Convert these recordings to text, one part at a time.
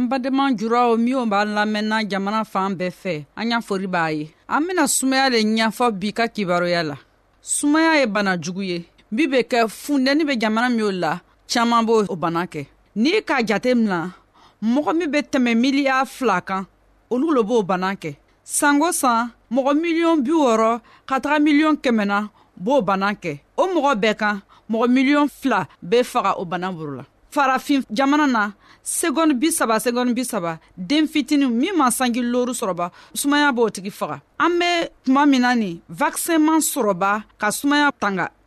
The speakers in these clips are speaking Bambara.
an badenma juraw minw b'a lamɛnna jamana fan bɛɛ fɛ an y'a fori b'a ye an bena sumaya le ɲafɔ bi ka kibaruya la sumaya ye bana jugu ye bi be kɛ fundɛni be jamana minw la caaman b'o o bana kɛ n'i k'a jate mina mɔgɔ min be tɛmɛ miliya fila kan olu lo b'o bana kɛ sanko san mɔgɔ miliyɔn bi wɔɔrɔ ka taga miliyɔn kɛmɛna b'o bana kɛ o mɔgɔ bɛɛ kan mɔgɔ miliyɔn fila bɛ faga o bana boro la farafin jamana na segɔni bi saba segɔni bi saba den fitini min ma sanji loru sɔrɔba sumaya b'o tigi faga an bɛ tuma min na nin vakisɛnman sɔrɔba ka sumaya tanga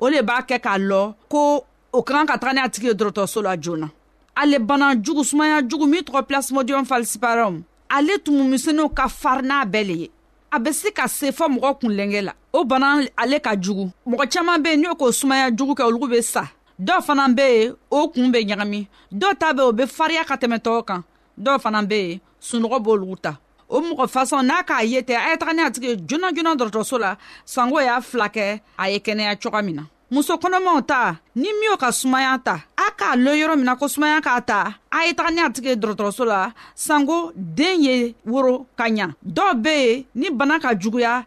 o le b'a kɛ k'a lɔ ko o ka kan ka taga n'a tigi ye dɔrɔtɔrɔso la joona ale bana jugu sumaya jugu min tɔgɔ plasmodium falciparum ale tumu misɛnninw ka farin n'a bɛɛ le ye a bɛ se ka se fɔ mɔgɔ kunlɛnkɛ la o bana ale ka jugu mɔgɔ caman bɛ yen n'o k'o sumaya jugu kɛ olu bɛ sa dɔw fana bɛ yen o kun bɛ ɲagami dɔw ta bɛ o bɛ fariya ka tɛmɛ tɔw kan dɔw fana bɛ yen sunɔgɔ b'olu ta o mɔgɔ fasɔn n'a k'a ye tɛ a ye taga ni a tigi joona joona dɔgɔtɔrɔso la sanko y'a fila kɛ a ye kɛnɛya cogoya min na muso kɔnɔmaw ta ni min ka sumaya ta a k'a lɔ yɔrɔ min na ko sumaya k'a ta a ye taga ni a tigi dɔgɔtɔrɔso la sanko den ye woro ka ɲa dɔw be yen ni bana ka juguya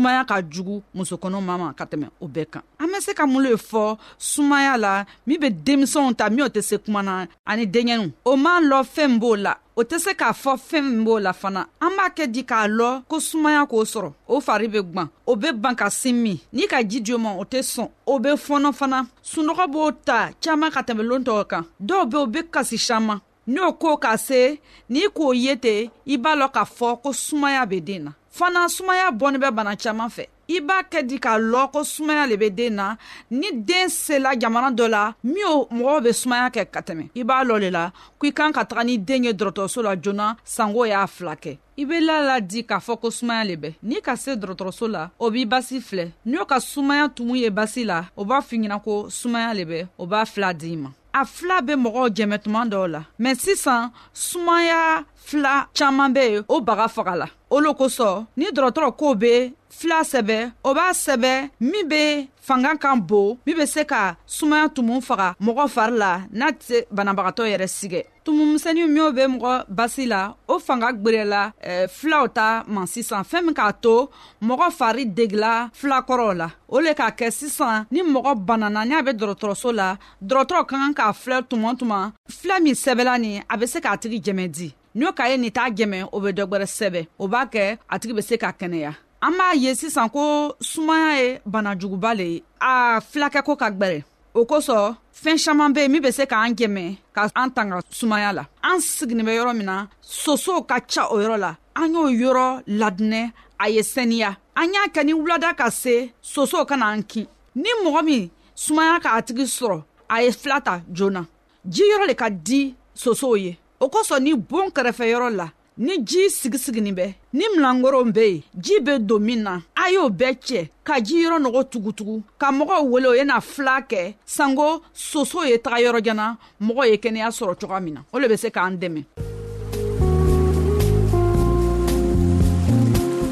sumaya ka jugu musokɔnɔ ma ma ka tɛmɛ o bɛɛ kan an bɛ se ka mun le fɔ sumaya la min bɛ denmisɛnw ta min o tɛ se kuma na ani denkɛninw o man lɔ fɛn b'o la o tɛ se k'a fɔ fɛn min b'o la fana an b'a kɛ di k'a lɔ ko sumaya k'o sɔrɔ o fari bɛ gwan o bɛ ban ka sin min ni ka ji di o ma o tɛ sɔn o bɛ fɔnɔ fana sunɔgɔ b'o ta caman ka tɛmɛ lon tɔw kan dɔw bɛ o bɛ kasi caman n'o ko ka se n'i k'o ye ten i b'a lɔ k'a fɔ ko sumaya bɛ den na fana sumaya bɔnni bɛ bana caman fɛ i b'a kɛ di k'a lɔ ko sumaya le bɛ den na ni den sela jamana dɔ la min o mɔgɔw bɛ sumaya kɛ ka tɛmɛ i b'a lɔ le la ko i kan ka taga ni den ye dɔrɔtɔrɔso la joona sango y'a fila kɛ i bɛ la la di k'a fɔ ko sumaya le bɛ n'i ka se dɔrɔtɔrɔso la o b'i basi filɛ n'o ka sumaya tumu ye basi la o b'a fɔ i ɲɛna ko sumaya le bɛ o b'a fila d'i ma a fila bɛ mɔgɔw jɛmɛ tuma dɔw la mɛ sisan sumaya fila caaman be yen o baga faga la o lo kosɔn ni dɔrɔtɔrɔ ko be fila sɛbɛ o b'a sɛbɛ min be fanga kan bon min be se ka sumaya tumu faga mɔgɔ fari la n'a tɛ banabagatɔ yɛrɛ sigɛ tumumisɛnnin minw bɛ mɔgɔ basi la o fanga gwerela eh, filaw ta ma sisan fɛɛn min k'a to mɔgɔ fari degila filakɔrɔw la o le k'a kɛ sisan ni mɔgɔ banana n'a bɛ dɔgɔtɔrɔso la dɔgɔtɔrɔ ka kan k'a filɛ tuma tuma filɛ min sɛbɛla nin a bɛ se k'a tigi jɛmɛ di n'o ka ye nin t'a jɛmɛ o bɛ dɔ gwɛrɛ sɛbɛ o b'a kɛ a tigi bɛ se ka kɛnɛya an b'a ye sisan ko sumaya ye bana juguba le ye a filakɛ ko ka gwɛrɛ o kosɔn fɛɛn saman be min be se k'an jɛmɛ ka an tanga sumaya la an siginin bɛ yɔrɔ min na sosow ka ca o yɔrɔ la an y'o yɔrɔ ladinɛ a ye sɛniya an y'a kɛ ni wulada ka se sosow ka na an kin ni mɔgɔ min sumaya k'a tigi sɔrɔ a ye fila ta joona ji yɔrɔ le ka di sosow ye o kosɔn ni boon kɛrɛfɛ yɔrɔ la ni ji sigisiginnen bɛ ni milangoronw bɛ yen ji bɛ don min na a y'o bɛɛ cɛ ka ji yɔrɔ nɔgɔ tugutugu ka mɔgɔw wele o ye na fila kɛ sanko soso ye taga yɔrɔ jana mɔgɔ ye kɛnɛya sɔrɔ cogoya min na o le bɛ se k'an dɛmɛ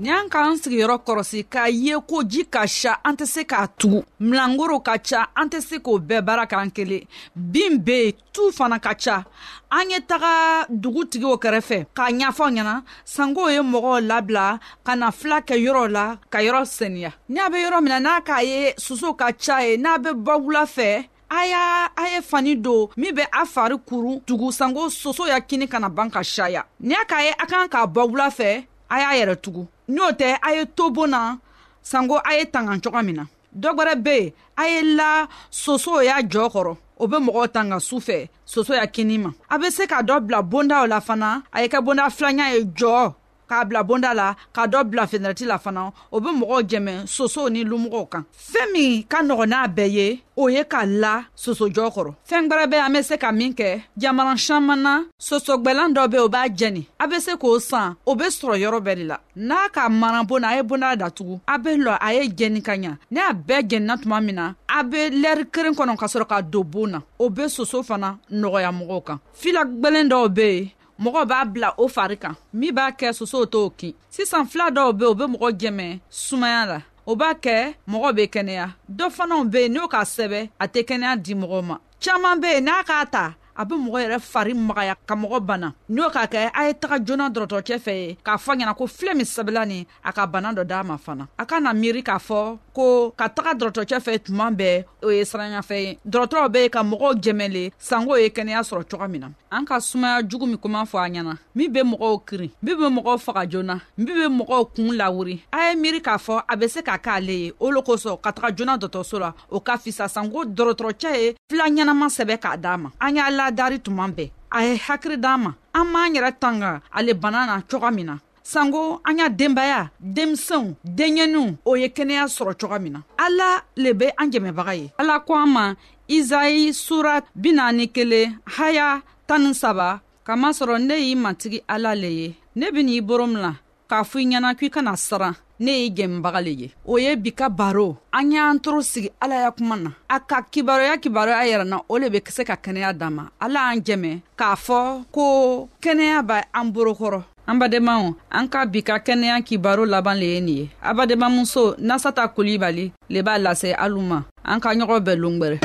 N y'an k'an sigiyɔrɔ kɔrɔsi k'a ye ko ji ka sa an tɛ se k'a tugu milangoro ka ca an tɛ se k'o bɛɛ baara k'an kelen bin be yen tu fana ka ca an ye taga dugutigiw kɛrɛfɛ k'a ɲafɔ ɲɛna sanko ye mɔgɔw labila ka na fila kɛ yɔrɔ la ka yɔrɔ saniya n'a be yɔrɔ min na n'a k'a ye soso ka ca ye n'a be bɔ wula fɛ a y'a a ye fani don min bɛ a fari kurun tugu sanko soso ya kini kana ban ka saya ni a k'a ye a kan k'a bɔ wula fɛ a y'a yɛrɛ tugu n'o tɛ a ye to bon na sanko a ye tangan cogoya min na dɔ gwɛrɛ be yen a ye la soso y'a jɔɔ kɔrɔ o be mɔgɔw tanga su fɛ soso ya kini ma a be se ka dɔ bila bondaw la fana a ye kɛ bonda filanya ye jɔɔ k'a bila bonda la ka dɔ bila fenɛrɛti la fana o bɛ mɔgɔw jɛmɛ sosow ni lumɔgɔw kan fɛn min ka nɔgɔn n'a bɛɛ ye o ye ka la sosojɔ kɔrɔ fɛn gbɛrɛ bɛ an bɛ se ka min kɛ jamana caman na sosogwɛlan dɔ bɛ o b'a jɛni a bɛ se k'o san o bɛ sɔrɔ yɔrɔ bɛɛ de la n'a ka mana bona a ye bonda datugu a bɛ lɔ a ye jɛni ka ɲa ne a bɛɛ jɛnina tuma min na a bɛ lɛri keren kɔnɔ ka sɔrɔ ka don bon na o bɛ soso fana nɔgɔya mɔgɔw kan fila gwɛlɛn dɔw bɛ yen mɔgɔ b'a bila o fari kan min b'a kɛ sosow t'o kin sisan fila dɔw be o be mɔgɔ jɛmɛ sumaya la o b'a kɛ mɔgɔ be kɛnɛya dɔ fanaw be yen n'o k'a sɛbɛ a tɛ kɛnɛya di mɔgɔ ma caaman be yen n'a k'a ta a be mɔgɔ yɛrɛ fari magaya ka mɔgɔ bana n'o k'a kɛ a ye taga joona dɔrɔtɔrɔcɛ fɛ ye k'a fɔ ɲɛna ko filɛ min sɛbɛla nin a ka bana dɔ d'a ma fana a kana miiri k'a fɔ ko ka taga dɔrɔtɔcɛ fɛ tuma bɛɛ o ye siranyafɛn ye dɔrɔtɔrɔ bɛ ka mɔgɔw jɛmɛle sanko ye kɛnɛya sɔrɔ cogo min na an ka sumaya jugu min kuma fɔ a ɲɛna min bɛ mɔgɔw kirin min bɛ mɔgɔw faga joona min bɛ mɔgɔw kuun lawuri a ye miiri k'a fɔ a bɛ se ka k'ale ye o lo kosɔn ka taga joona dɔtɔrɔso la o ka fisa sanko dɔrɔtɔrɔcɛ ye fila ɲɛnama sɛbɛ k'a d'a ma an y'a ladari tuma bɛɛ a ye hakiri d'an ma an m'an yɛrɛ tanga ale bana na cogo min na sanko an y'a denbaya denmisɛnw denɲɛninw o ye kɛnɛya sɔrɔ coga min na ala le be an jɛmɛbaga ye ala ko an ma izayi sura binaani kelen haya tan ni saba kama sɔrɔ ne y'i matigi ala le ye ne bɛ n'i boro min la k'a fɔ i ɲɛna k'i kana siran ne ye jɛmɛbaga le ye o ye bi ka baro an y'an toro sigi ala ya kuma na a ka kibaruya kibaruya yɛrɛ na o le be se ka kɛnɛya dan ma ala y'an jɛmɛ k'a fɔ ko kɛnɛya b'a an borokɔrɔ an badenmaw an ka bi ka kɛnɛya kibaro laban le ye nin ye a badenmamuso nasata kulibali le b'a lase alu ma an ka ɲɔgɔn bɛɛ longwɛrɛ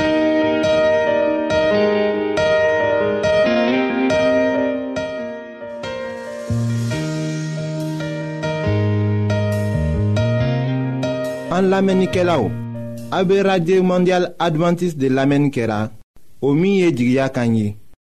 an lamɛnnikɛlaw a be radio mondial advantiste de lamɛnni kɛra o min ye jigiya kan ye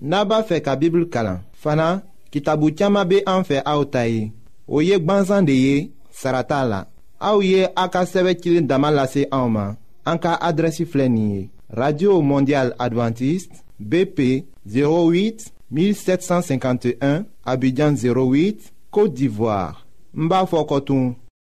n'a b'a fɛ ka bibulu kalan fana kitabu caman bɛ an fɛ aw ta ye o ye gbansan de ye sara t'a la aw ye a ka sɛbɛn cilen dama lase anw ma an ka adrɛsi filɛ nin ye radio mondial adventiste bp 08 1751 abidjan 08 côte d'ivoire n b'a fɔ kɔtun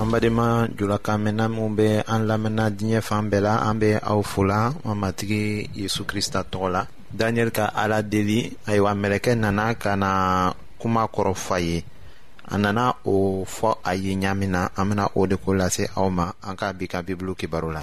an badenma julakan mɛnna minw bɛ an lamɛnna diɲɛ fan bɛɛ la an bɛ aw fola an matigi yesu krista tɔgɔ la daniyɛli ka ala deli ayiwa mɛlɛkɛ nana ka na kuma kɔrɔ fa ye a nana o fɔ a ye ɲaamin na an bena o de ko lase aw ma an k'a bi ka bibulu kibaru la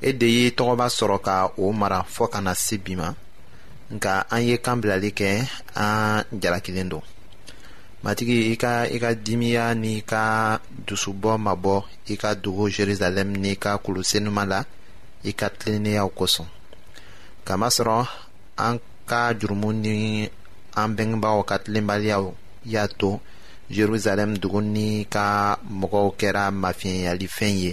e de ye tɔgɔba sɔrɔ ka o mara fɔɔ ka na se bi ma nka an ye kan bilali kɛ an jalakilen don matigi i ka i ka dimiya n'i ka dusubɔ mabɔ i ka dogo jerusalɛm n'i ka kulusenuma la i ka tilenneyaw kosɔn kamasɔrɔ an ka jurumu ni an bɛngebaaw ka tilenbaliyaw y'a to jerusalɛm dugu ni ka mɔgɔw kɛra mafiɲɛyalifɛn ye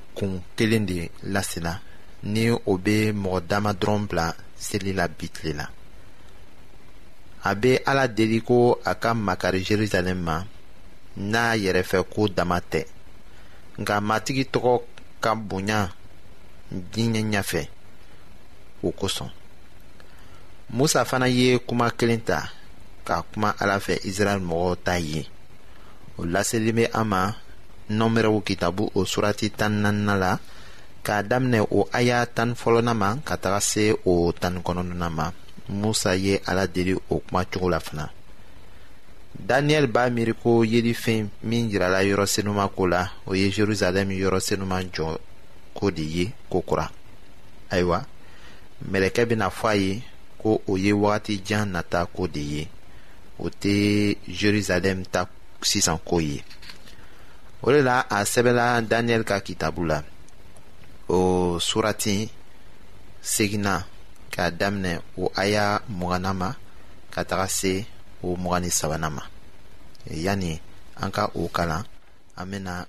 kun kelen de lasela ni o bɛ mɔgɔ dama dɔrɔn bila seli la bi tile la a bɛ ala deli ko a ka makari jerusalem ma n'a yɛrɛfɛ ko dama tɛ nka matigi tɔgɔ ka bonya diɲɛ ɲɛfɛ o kosɔn musa fana ye kuma kelen ta ka kuma ala fɛ israɛl mɔgɔw ta ye o laseli bɛ an ma nɔnberɛw kitabu o surati tan nanina la k'a daminɛ o aya tan fɔlɔna ma ka taga se o tan kɔnɔnɔna ma musa ye ala deli o kuma cogo la fana daniyɛli b'a miiri ko yelifɛn min jirala yɔrɔ senuma ko la o ye jerusalɛm yɔrɔ senuma jɔ ko de ye ko kura ayiwa mɛlɛkɛ bɛna fɔ a ye ko o ye wagati jan nata ko de ye o tɛ jerusalɛm ta sisan ko ye o de la a sɛbɛla daniyɛli ka kitabu la o surati seginna k'a daminɛ o aya mugana ma ka taga se o mugani sabana ma yanni an ka o kalan an bɛna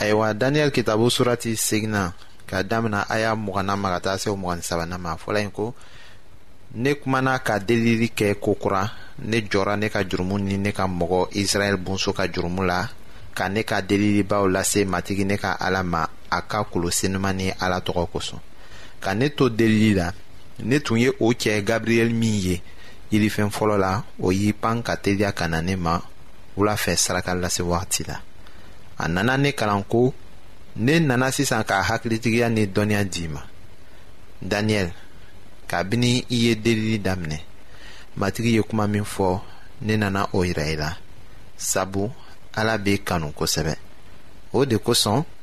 ayiwa daniyɛli kitabu surati seginna ka damina a y'a mugana ma ka taa se o mugani sabanan ma fɔla yen ko ne kumana ka delili kɛ ko kura ne jɔra ne ka jurumu ni ne ka mɔgɔ israɛl bonso ka jurumu la ka ne ka delilibaw lase matigi ne ka ala ma a ka kolo senuman ni ala tɔgɔ kosɔn ka ne to delili la ne tun ye o cɛ gabriyɛli min ye yelifɛn fɔlɔ la o y'i pan ka teliya ka na ne ma wula fɛ saraka lase wagati la a nana ne kalan ko ne nana sisan ka hakilitigiya ni dɔnniya d'i ma daniyɛl kabini i ye delili daminɛ matigi ye kuma min fɔ ne nana o yira i la sabu ala b'i kanu kosɛbɛ o de kosɔn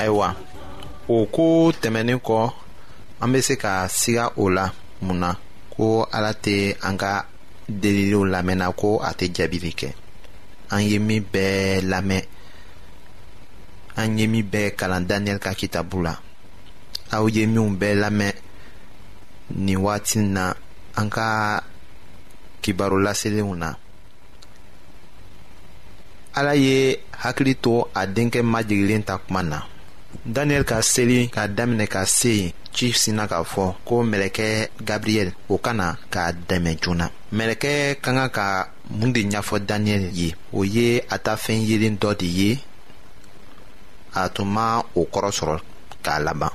ayiwa o ko tɛmɛnen kɔ an bɛ se ka siga o la mun na ko ala tɛ an ka deliliw lamɛnna ko a tɛ jaabili kɛ an ye min bɛɛ lamɛn an ye min bɛɛ kalan daniyɛli ka kitabu la aw ye minnu bɛɛ lamɛn nin waati in na an ka kibaru laselenw na ala ye hakili to a denkɛ majigilen ta kuma na daniyɛli ka seli k'a daminɛ ka se yen ci sinna k'a fɔ ko mɛlɛkɛ gabriyɛli o ka na k'a dɛmɛ joona mɛlɛkɛ ka kan ka mun de ɲɛfɔ daniyɛli ye o ye a ta fɛn yelen dɔ de ye a tun ma o kɔrɔ sɔrɔ k'a laban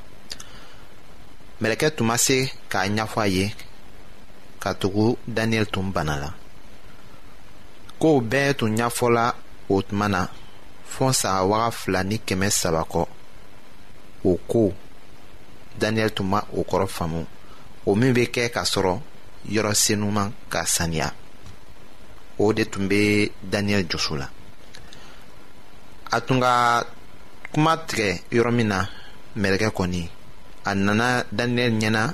mɛlɛkɛ tun ma se k'a ɲɛfɔ a ye katugu daniyɛli tun bana la kow bɛɛ tun ɲɛfɔla o tuma na fɔ saga waga fila ni kɛmɛ saba kɔ o kow daniyɛli tun ma o kɔrɔ faamu o min bɛ kɛ ka sɔrɔ yɔrɔ senuman ka saniya o de tun bɛ daniyɛli dusu la a tun ka kuma tigɛ yɔrɔ min na mɛlɛkɛ kɔni a nana daniyɛli ɲɛna